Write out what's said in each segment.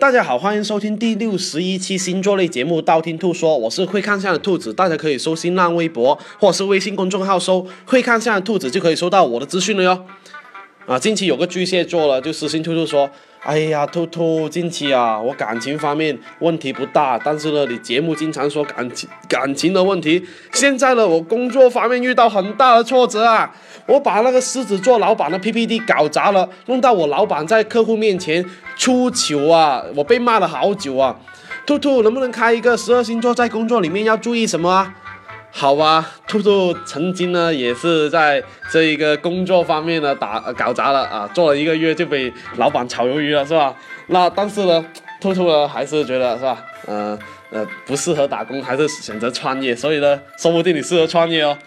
大家好，欢迎收听第六十一期星座类节目《道听途说》，我是会看相的兔子，大家可以搜新浪微博或是微信公众号搜“会看相的兔子”，就可以收到我的资讯了哟。啊，近期有个巨蟹座了，就私信兔兔说。哎呀，兔兔，近期啊，我感情方面问题不大，但是呢，你节目经常说感情感情的问题，现在呢，我工作方面遇到很大的挫折啊，我把那个狮子座老板的 PPT 搞砸了，弄到我老板在客户面前出糗啊，我被骂了好久啊，兔兔能不能开一个十二星座在工作里面要注意什么啊？好吧，兔兔曾经呢也是在这一个工作方面呢打搞砸了啊，做了一个月就被老板炒鱿鱼了，是吧？那但是呢，兔兔呢还是觉得是吧？呃呃，不适合打工，还是选择创业，所以呢，说不定你适合创业哦。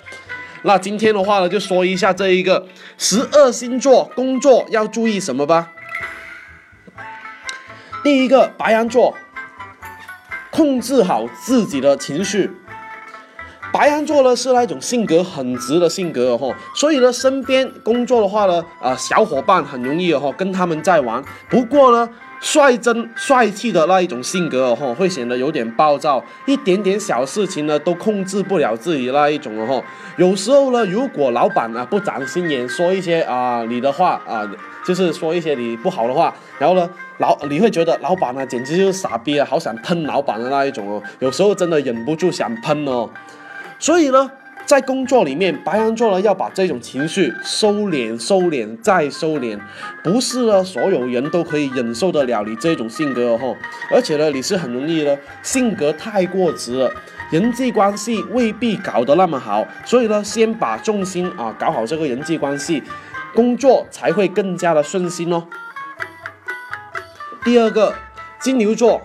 那今天的话呢，就说一下这一个十二星座工作要注意什么吧。第一个，白羊座，控制好自己的情绪。白羊座呢是那种性格很直的性格哦，所以呢身边工作的话呢，啊小伙伴很容易哦跟他们在玩。不过呢率真帅气的那一种性格哦，会显得有点暴躁，一点点小事情呢都控制不了自己那一种哦。有时候呢，如果老板啊不长心眼，说一些啊你的话啊，就是说一些你不好的话，然后呢老你会觉得老板呢简直就是傻逼啊，好想喷老板的那一种哦。有时候真的忍不住想喷哦。所以呢，在工作里面，白羊座呢要把这种情绪收敛、收敛再收敛，不是呢所有人都可以忍受得了你这种性格哦。而且呢，你是很容易呢性格太过直了，人际关系未必搞得那么好。所以呢，先把重心啊搞好这个人际关系，工作才会更加的顺心哦。第二个，金牛座，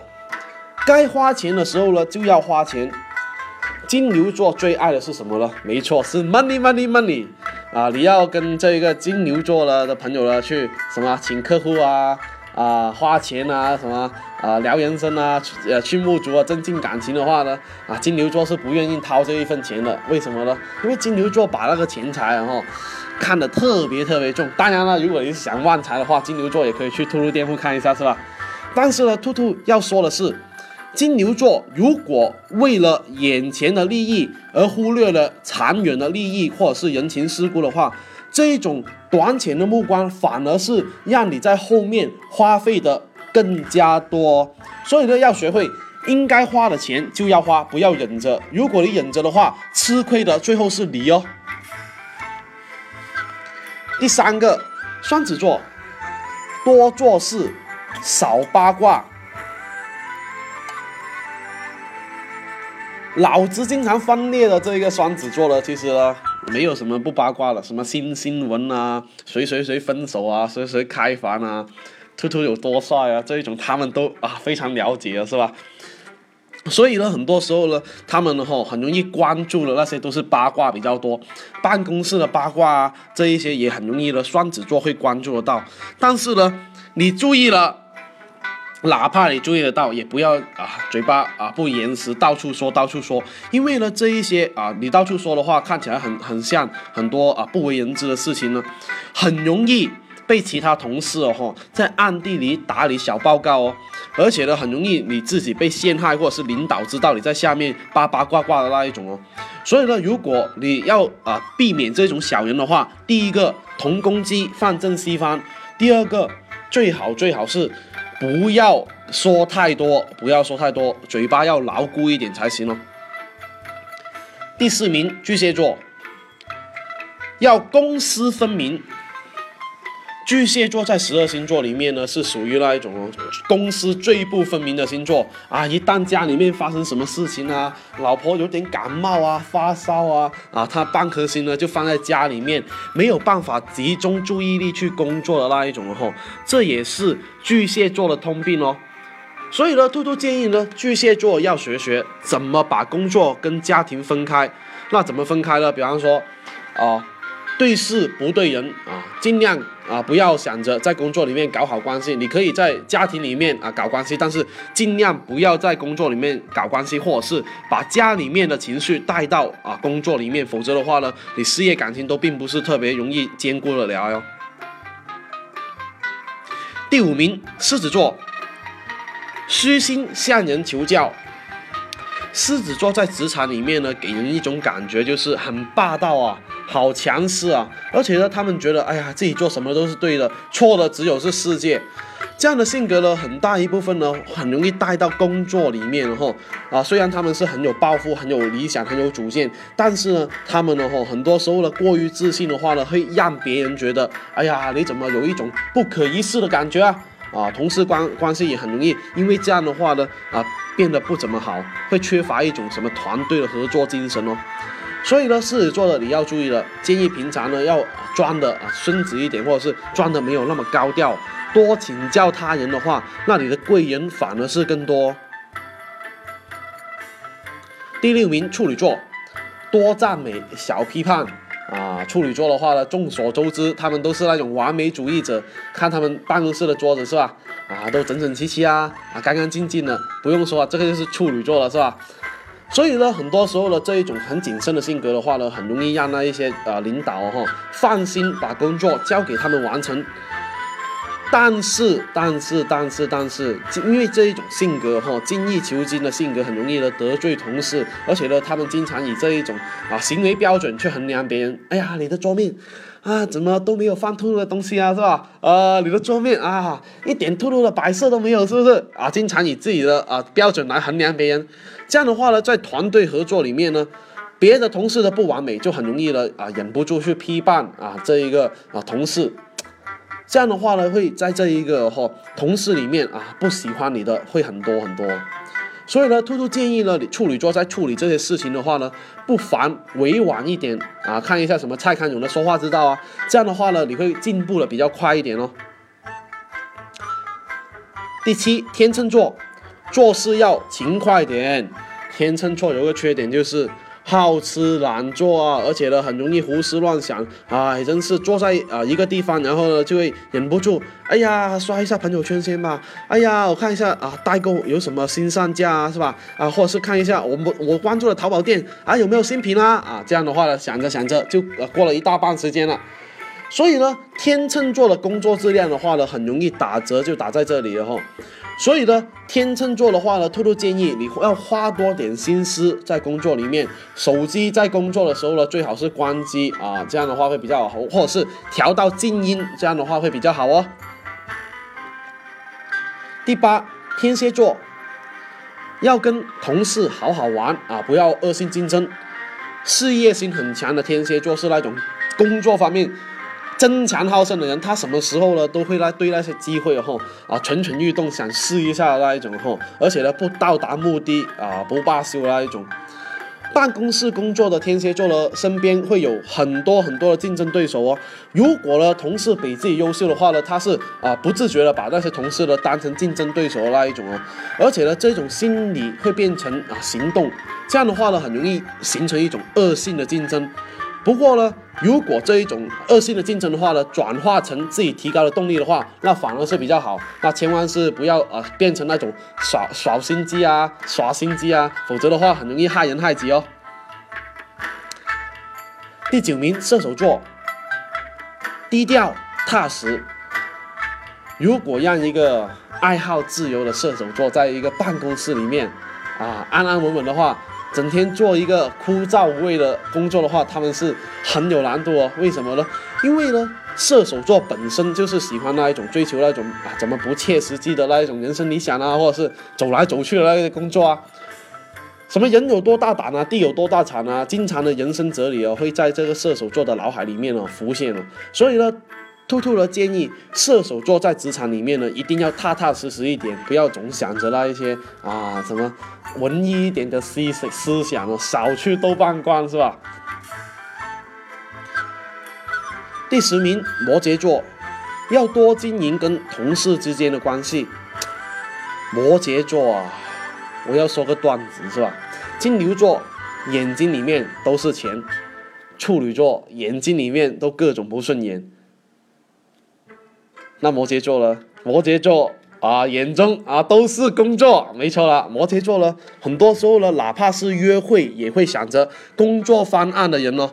该花钱的时候呢就要花钱。金牛座最爱的是什么呢？没错，是 money money money 啊！你要跟这个金牛座的的朋友呢去什么请客户啊啊花钱啊什么啊聊人生啊呃去沐足啊增进感情的话呢啊金牛座是不愿意掏这一份钱的，为什么呢？因为金牛座把那个钱财然后看得特别特别重。当然了，如果你是想旺财的话，金牛座也可以去兔兔店铺看一下，是吧？但是呢，兔兔要说的是。金牛座如果为了眼前的利益而忽略了长远的利益或者是人情世故的话，这一种短浅的目光反而是让你在后面花费的更加多。所以呢，要学会应该花的钱就要花，不要忍着。如果你忍着的话，吃亏的最后是你哦。第三个，双子座，多做事，少八卦。脑子经常分裂的这一个双子座呢，其实呢没有什么不八卦的，什么新新闻啊，谁谁谁分手啊，谁谁开房啊，兔兔有多帅啊，这一种他们都啊非常了解，是吧？所以呢，很多时候呢，他们呢吼很容易关注的那些都是八卦比较多，办公室的八卦啊，这一些也很容易的双子座会关注得到，但是呢，你注意了。哪怕你注意得到，也不要啊，嘴巴啊不严实，到处说到处说，因为呢，这一些啊，你到处说的话，看起来很很像很多啊不为人知的事情呢，很容易被其他同事哦在暗地里打你小报告哦，而且呢，很容易你自己被陷害，或者是领导知道你在下面八八卦卦的那一种哦，所以呢，如果你要啊避免这种小人的话，第一个同攻击放正西方，第二个最好最好是。不要说太多，不要说太多，嘴巴要牢固一点才行哦。第四名，巨蟹座，要公私分明。巨蟹座在十二星座里面呢，是属于那一种公私最不分明的星座啊！一旦家里面发生什么事情啊，老婆有点感冒啊、发烧啊，啊，他半颗心呢就放在家里面，没有办法集中注意力去工作的那一种哦，这也是巨蟹座的通病哦。所以呢，兔兔建议呢，巨蟹座要学学怎么把工作跟家庭分开。那怎么分开呢？比方说，啊。对事不对人啊，尽量啊不要想着在工作里面搞好关系。你可以在家庭里面啊搞关系，但是尽量不要在工作里面搞关系，或者是把家里面的情绪带到啊工作里面，否则的话呢，你事业感情都并不是特别容易兼顾得了哟。第五名，狮子座，虚心向人求教。狮子座在职场里面呢，给人一种感觉就是很霸道啊，好强势啊，而且呢，他们觉得哎呀，自己做什么都是对的，错的只有是世界。这样的性格呢，很大一部分呢，很容易带到工作里面，哈啊，虽然他们是很有抱负、很有理想、很有主见，但是呢，他们呢，哈，很多时候呢，过于自信的话呢，会让别人觉得，哎呀，你怎么有一种不可一世的感觉啊？啊，同事关关系也很容易因为这样的话呢，啊，变得不怎么好，会缺乏一种什么团队的合作精神哦。所以呢，狮子座的你要注意了，建议平常呢要装的啊孙子一点，或者是装的没有那么高调。多请教他人的话，那你的贵人反而是更多。第六名处女座，多赞美少批判啊。处女座的话呢，众所周知，他们都是那种完美主义者。看他们办公室的桌子是吧？啊，都整整齐齐啊，啊，干干净净的。不用说，这个就是处女座了是吧？所以呢，很多时候呢，这一种很谨慎的性格的话呢，很容易让那一些呃领导哈放心把工作交给他们完成。但是，但是，但是，但是，因为这一种性格哈，精益求精的性格，很容易的得罪同事，而且呢，他们经常以这一种啊行为标准去衡量别人。哎呀，你的桌面啊，怎么都没有放秃噜的东西啊，是吧？呃，你的桌面啊，一点秃噜的白色都没有，是不是？啊，经常以自己的啊标准来衡量别人，这样的话呢，在团队合作里面呢，别的同事的不完美，就很容易的啊忍不住去批判啊这一个啊同事。这样的话呢，会在这一个哈同事里面啊，不喜欢你的会很多很多，所以呢，兔兔建议呢，你处女座在处理这些事情的话呢，不妨委婉一点啊，看一下什么蔡康永的说话之道啊，这样的话呢，你会进步的比较快一点哦。第七，天秤座做事要勤快点，天秤座有个缺点就是。好吃懒做啊，而且呢，很容易胡思乱想，哎，真是坐在啊一个地方，然后呢就会忍不住，哎呀，刷一下朋友圈先吧，哎呀，我看一下啊代购有什么新上架啊，是吧？啊，或者是看一下我们我关注的淘宝店啊有没有新品啦？啊，这样的话呢，想着想着就过了一大半时间了。所以呢，天秤座的工作质量的话呢，很容易打折，就打在这里了哈。所以呢，天秤座的话呢，兔兔建议你要花多点心思在工作里面。手机在工作的时候呢，最好是关机啊，这样的话会比较好，或者是调到静音，这样的话会比较好哦。第八，天蝎座要跟同事好好玩啊，不要恶性竞争。事业心很强的天蝎座是那种工作方面。争强好胜的人，他什么时候呢都会来对那些机会哈啊蠢蠢欲动，想试一下那一种哈，而且呢不到达目的啊不罢休那一种。办公室工作的天蝎座呢，身边会有很多很多的竞争对手哦。如果呢同事比自己优秀的话呢，他是啊不自觉的把那些同事呢当成竞争对手的那一种哦，而且呢这种心理会变成啊行动，这样的话呢很容易形成一种恶性的竞争。不过呢，如果这一种恶性的竞争的话呢，转化成自己提高的动力的话，那反而是比较好。那千万是不要啊，变成那种耍耍心机啊、耍心机啊，否则的话很容易害人害己哦。第九名，射手座，低调踏实。如果让一个爱好自由的射手座在一个办公室里面啊，安安稳稳的话。整天做一个枯燥无味的工作的话，他们是很有难度哦。为什么呢？因为呢，射手座本身就是喜欢那一种追求那种啊，怎么不切实际的那一种人生理想啊，或者是走来走去的那些工作啊。什么人有多大胆啊，地有多大产啊，经常的人生哲理哦，会在这个射手座的脑海里面哦浮现哦。所以呢。兔兔的建议，射手座在职场里面呢，一定要踏踏实实一点，不要总想着那一些啊什么文艺一点的思思想哦，少去豆瓣关是吧？第十名，摩羯座，要多经营跟同事之间的关系。摩羯座啊，我要说个段子是吧？金牛座眼睛里面都是钱，处女座眼睛里面都各种不顺眼。那摩羯座呢？摩羯座啊，眼中啊都是工作，没错了。摩羯座呢，很多时候呢，哪怕是约会，也会想着工作方案的人哦。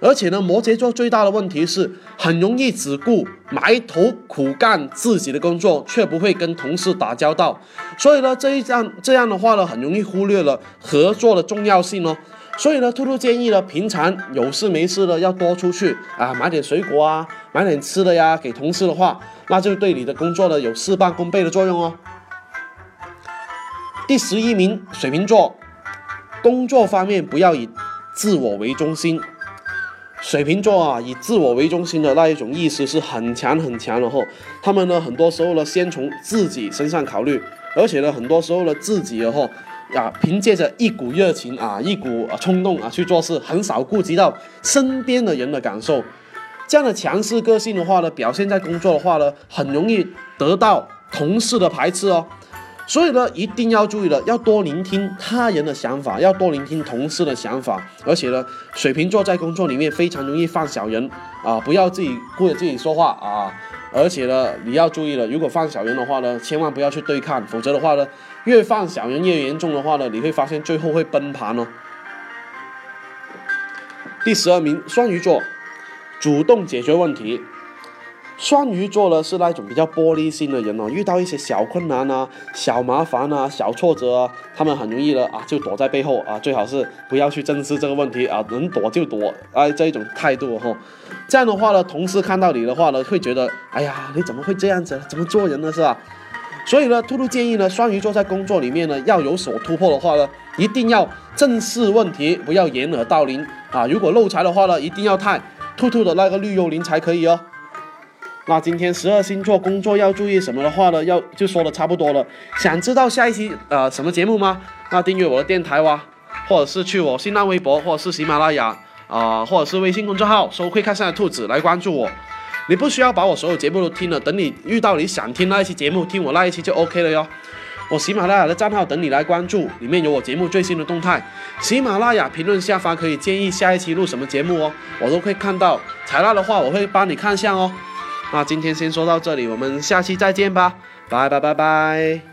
而且呢，摩羯座最大的问题是很容易只顾埋头苦干自己的工作，却不会跟同事打交道。所以呢，这一样这样的话呢，很容易忽略了合作的重要性哦。所以呢，兔兔建议呢，平常有事没事的要多出去啊，买点水果啊，买点吃的呀，给同事的话，那就对你的工作呢有事半功倍的作用哦。第十一名，水瓶座，工作方面不要以自我为中心。水瓶座啊，以自我为中心的那一种意识是很强很强的吼。他们呢，很多时候呢，先从自己身上考虑，而且呢，很多时候呢，自己的话啊，凭借着一股热情啊，一股冲动啊去做事，很少顾及到身边的人的感受。这样的强势个性的话呢，表现在工作的话呢，很容易得到同事的排斥哦。所以呢，一定要注意了，要多聆听他人的想法，要多聆听同事的想法。而且呢，水瓶座在工作里面非常容易放小人啊，不要自己顾着自己说话啊。而且呢，你要注意了，如果放小人的话呢，千万不要去对抗，否则的话呢，越放小人越严重的话呢，你会发现最后会崩盘哦。第十二名，双鱼座，主动解决问题。双鱼座呢是那种比较玻璃心的人哦，遇到一些小困难啊、小麻烦啊、小挫折啊，他们很容易的啊就躲在背后啊，最好是不要去正视这个问题啊，能躲就躲啊这一种态度哈。这样的话呢，同事看到你的话呢，会觉得哎呀你怎么会这样子？怎么做人呢是吧？所以呢，兔兔建议呢，双鱼座在工作里面呢要有所突破的话呢，一定要正视问题，不要掩耳盗铃啊。如果漏财的话呢，一定要探兔兔的那个绿幽灵才可以哦。那今天十二星座工作要注意什么的话呢？要就说的差不多了。想知道下一期呃什么节目吗？那订阅我的电台哇，或者是去我新浪微博，或者是喜马拉雅啊，或者是微信公众号收“会看上的兔子”来关注我。你不需要把我所有节目都听了，等你遇到你想听那一期节目，听我那一期就 OK 了哟。我喜马拉雅的账号等你来关注，里面有我节目最新的动态。喜马拉雅评论下方可以建议下一期录什么节目哦，我都会看到。采纳的话，我会帮你看相哦。那今天先说到这里，我们下期再见吧，拜拜拜拜。